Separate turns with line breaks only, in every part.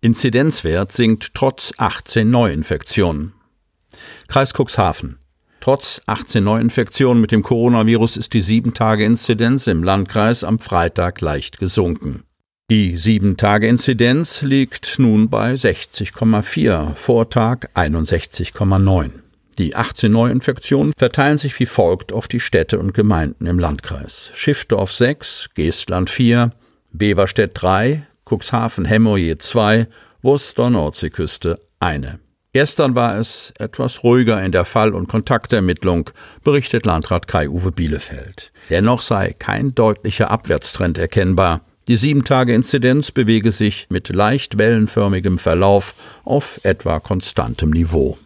Inzidenzwert sinkt trotz 18 Neuinfektionen. Kreis Cuxhaven. Trotz 18 Neuinfektionen mit dem Coronavirus ist die 7-Tage-Inzidenz im Landkreis am Freitag leicht gesunken. Die 7-Tage-Inzidenz liegt nun bei 60,4, Vortag 61,9. Die 18 Neuinfektionen verteilen sich wie folgt auf die Städte und Gemeinden im Landkreis. Schiffdorf 6, Geestland 4, Beverstedt 3, Cuxhaven Hemmo je 2, Worcester Nordseeküste eine. Gestern war es etwas ruhiger in der Fall- und Kontaktermittlung, berichtet Landrat Kai-Uwe Bielefeld. Dennoch sei kein deutlicher Abwärtstrend erkennbar. Die Sieben-Tage-Inzidenz bewege sich mit leicht wellenförmigem Verlauf auf etwa konstantem Niveau.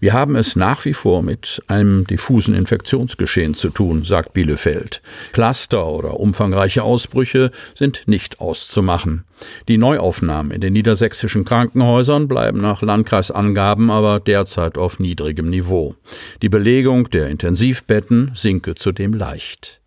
Wir haben es nach wie vor mit einem diffusen Infektionsgeschehen zu tun, sagt Bielefeld. Cluster oder umfangreiche Ausbrüche sind nicht auszumachen. Die Neuaufnahmen in den niedersächsischen Krankenhäusern bleiben nach Landkreisangaben aber derzeit auf niedrigem Niveau. Die Belegung der Intensivbetten sinke zudem leicht.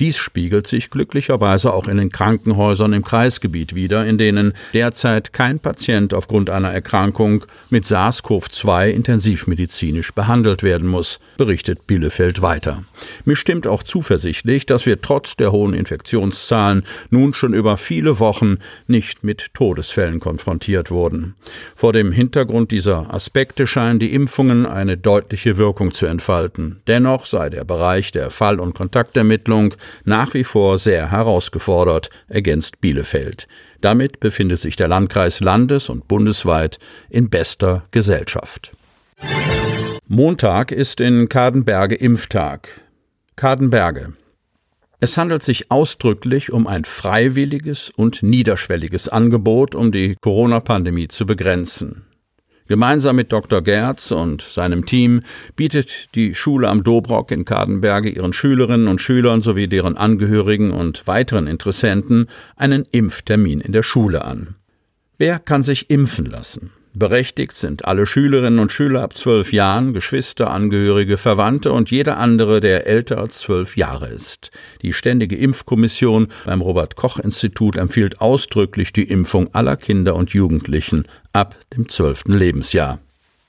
Dies spiegelt sich glücklicherweise auch in den Krankenhäusern im Kreisgebiet wider, in denen derzeit kein Patient aufgrund einer Erkrankung mit SARS-CoV-2 intensivmedizinisch behandelt werden muss, berichtet Bielefeld weiter. Mir stimmt auch zuversichtlich, dass wir trotz der hohen Infektionszahlen nun schon über viele Wochen nicht mit Todesfällen konfrontiert wurden. Vor dem Hintergrund dieser Aspekte scheinen die Impfungen eine deutliche Wirkung zu entfalten. Dennoch sei der Bereich der Fall- und Kontaktermittlung nach wie vor sehr herausgefordert, ergänzt Bielefeld. Damit befindet sich der Landkreis landes- und bundesweit in bester Gesellschaft. Montag ist in Kadenberge Impftag. Kadenberge. Es handelt sich ausdrücklich um ein freiwilliges und niederschwelliges Angebot, um die Corona-Pandemie zu begrenzen. Gemeinsam mit Dr. Gerz und seinem Team bietet die Schule am Dobrock in Kadenberge ihren Schülerinnen und Schülern sowie deren Angehörigen und weiteren Interessenten einen Impftermin in der Schule an. Wer kann sich impfen lassen? Berechtigt sind alle Schülerinnen und Schüler ab zwölf Jahren, Geschwister, Angehörige, Verwandte und jeder andere, der älter als zwölf Jahre ist. Die Ständige Impfkommission beim Robert Koch Institut empfiehlt ausdrücklich die Impfung aller Kinder und Jugendlichen ab dem zwölften Lebensjahr.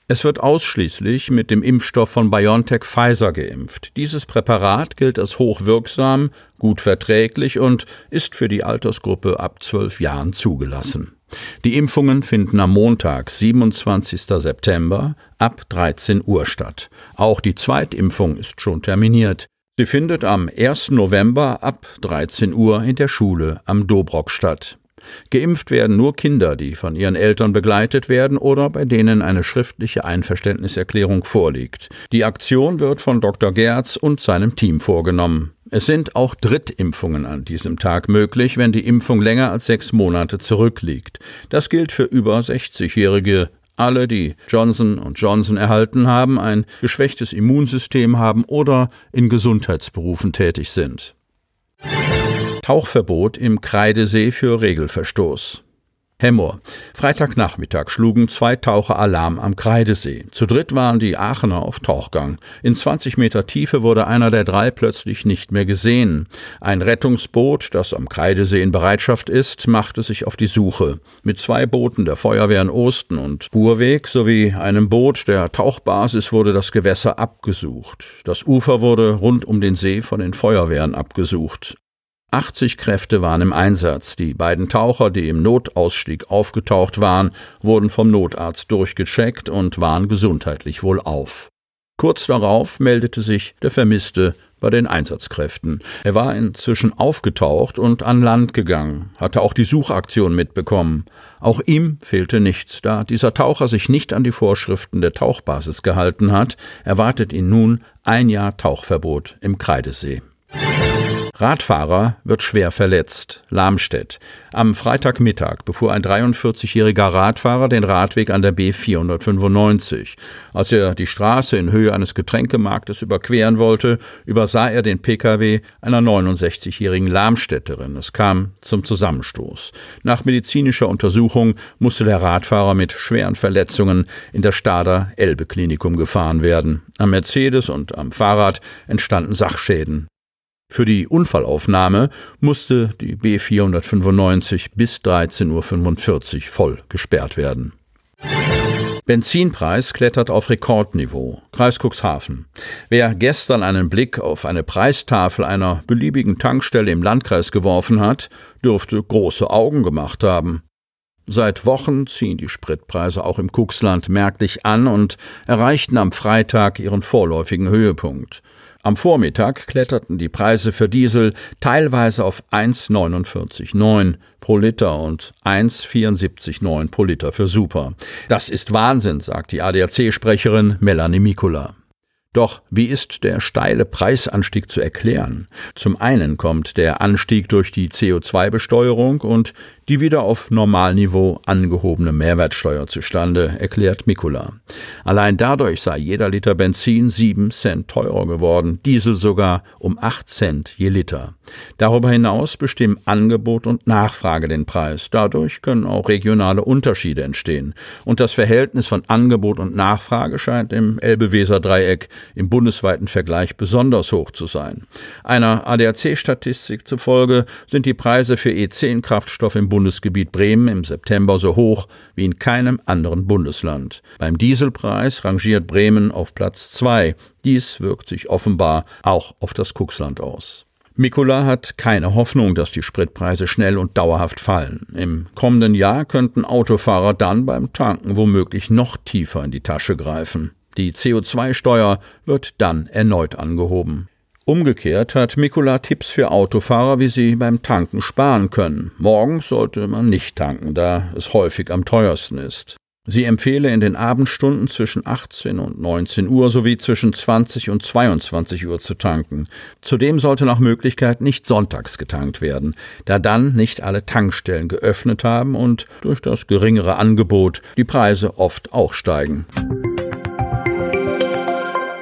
Es wird ausschließlich mit dem Impfstoff von BioNTech Pfizer geimpft. Dieses Präparat gilt als hochwirksam, gut verträglich und ist für die Altersgruppe ab zwölf Jahren zugelassen. Die Impfungen finden am Montag, 27. September ab 13 Uhr statt. Auch die Zweitimpfung ist schon terminiert. Sie findet am 1. November ab 13 Uhr in der Schule am Dobrock statt. Geimpft werden nur Kinder, die von ihren Eltern begleitet werden oder bei denen eine schriftliche Einverständniserklärung vorliegt. Die Aktion wird von Dr. Gerz und seinem Team vorgenommen. Es sind auch Drittimpfungen an diesem Tag möglich, wenn die Impfung länger als sechs Monate zurückliegt. Das gilt für über 60-Jährige. Alle, die Johnson Johnson erhalten haben, ein geschwächtes Immunsystem haben oder in Gesundheitsberufen tätig sind. Tauchverbot im Kreidesee für Regelverstoß. Hemmoor. Freitagnachmittag schlugen zwei Taucher Alarm am Kreidesee. Zu dritt waren die Aachener auf Tauchgang. In 20 Meter Tiefe wurde einer der drei plötzlich nicht mehr gesehen. Ein Rettungsboot, das am Kreidesee in Bereitschaft ist, machte sich auf die Suche. Mit zwei Booten der Feuerwehren Osten und Burweg sowie einem Boot der Tauchbasis wurde das Gewässer abgesucht. Das Ufer wurde rund um den See von den Feuerwehren abgesucht. 80 Kräfte waren im Einsatz. Die beiden Taucher, die im Notausstieg aufgetaucht waren, wurden vom Notarzt durchgecheckt und waren gesundheitlich wohlauf. Kurz darauf meldete sich der Vermisste bei den Einsatzkräften. Er war inzwischen aufgetaucht und an Land gegangen, hatte auch die Suchaktion mitbekommen. Auch ihm fehlte nichts, da dieser Taucher sich nicht an die Vorschriften der Tauchbasis gehalten hat, erwartet ihn nun ein Jahr Tauchverbot im Kreidesee. Radfahrer wird schwer verletzt. Lamstedt. Am Freitagmittag befuhr ein 43-jähriger Radfahrer den Radweg an der B495. Als er die Straße in Höhe eines Getränkemarktes überqueren wollte, übersah er den Pkw einer 69-jährigen Lamstädterin. Es kam zum Zusammenstoß. Nach medizinischer Untersuchung musste der Radfahrer mit schweren Verletzungen in das Stader Elbe Klinikum gefahren werden. Am Mercedes und am Fahrrad entstanden Sachschäden. Für die Unfallaufnahme musste die B 495 bis 13.45 Uhr voll gesperrt werden. Benzinpreis klettert auf Rekordniveau. Kreis Cuxhaven. Wer gestern einen Blick auf eine Preistafel einer beliebigen Tankstelle im Landkreis geworfen hat, dürfte große Augen gemacht haben. Seit Wochen ziehen die Spritpreise auch im Cuxland merklich an und erreichten am Freitag ihren vorläufigen Höhepunkt. Am Vormittag kletterten die Preise für Diesel teilweise auf 1,49,9 pro Liter und 1,74,9 pro Liter für Super. Das ist Wahnsinn, sagt die ADAC-Sprecherin Melanie Mikula. Doch wie ist der steile Preisanstieg zu erklären? Zum einen kommt der Anstieg durch die CO2-Besteuerung und die wieder auf Normalniveau angehobene Mehrwertsteuer zustande, erklärt Mikula. Allein dadurch sei jeder Liter Benzin sieben Cent teurer geworden, Diesel sogar um acht Cent je Liter. Darüber hinaus bestimmen Angebot und Nachfrage den Preis. Dadurch können auch regionale Unterschiede entstehen. Und das Verhältnis von Angebot und Nachfrage scheint im Elbe-Weser-Dreieck im bundesweiten Vergleich besonders hoch zu sein. Einer ADAC-Statistik zufolge sind die Preise für E10-Kraftstoff im Bundesgebiet Bremen im September so hoch wie in keinem anderen Bundesland. Beim Dieselpreis rangiert Bremen auf Platz zwei. Dies wirkt sich offenbar auch auf das Kuxland aus. Mikula hat keine Hoffnung, dass die Spritpreise schnell und dauerhaft fallen. Im kommenden Jahr könnten Autofahrer dann beim Tanken womöglich noch tiefer in die Tasche greifen. Die CO2-Steuer wird dann erneut angehoben. Umgekehrt hat Mikula Tipps für Autofahrer, wie sie beim Tanken sparen können. Morgens sollte man nicht tanken, da es häufig am teuersten ist. Sie empfehle in den Abendstunden zwischen 18 und 19 Uhr sowie zwischen 20 und 22 Uhr zu tanken. Zudem sollte nach Möglichkeit nicht sonntags getankt werden, da dann nicht alle Tankstellen geöffnet haben und durch das geringere Angebot die Preise oft auch steigen.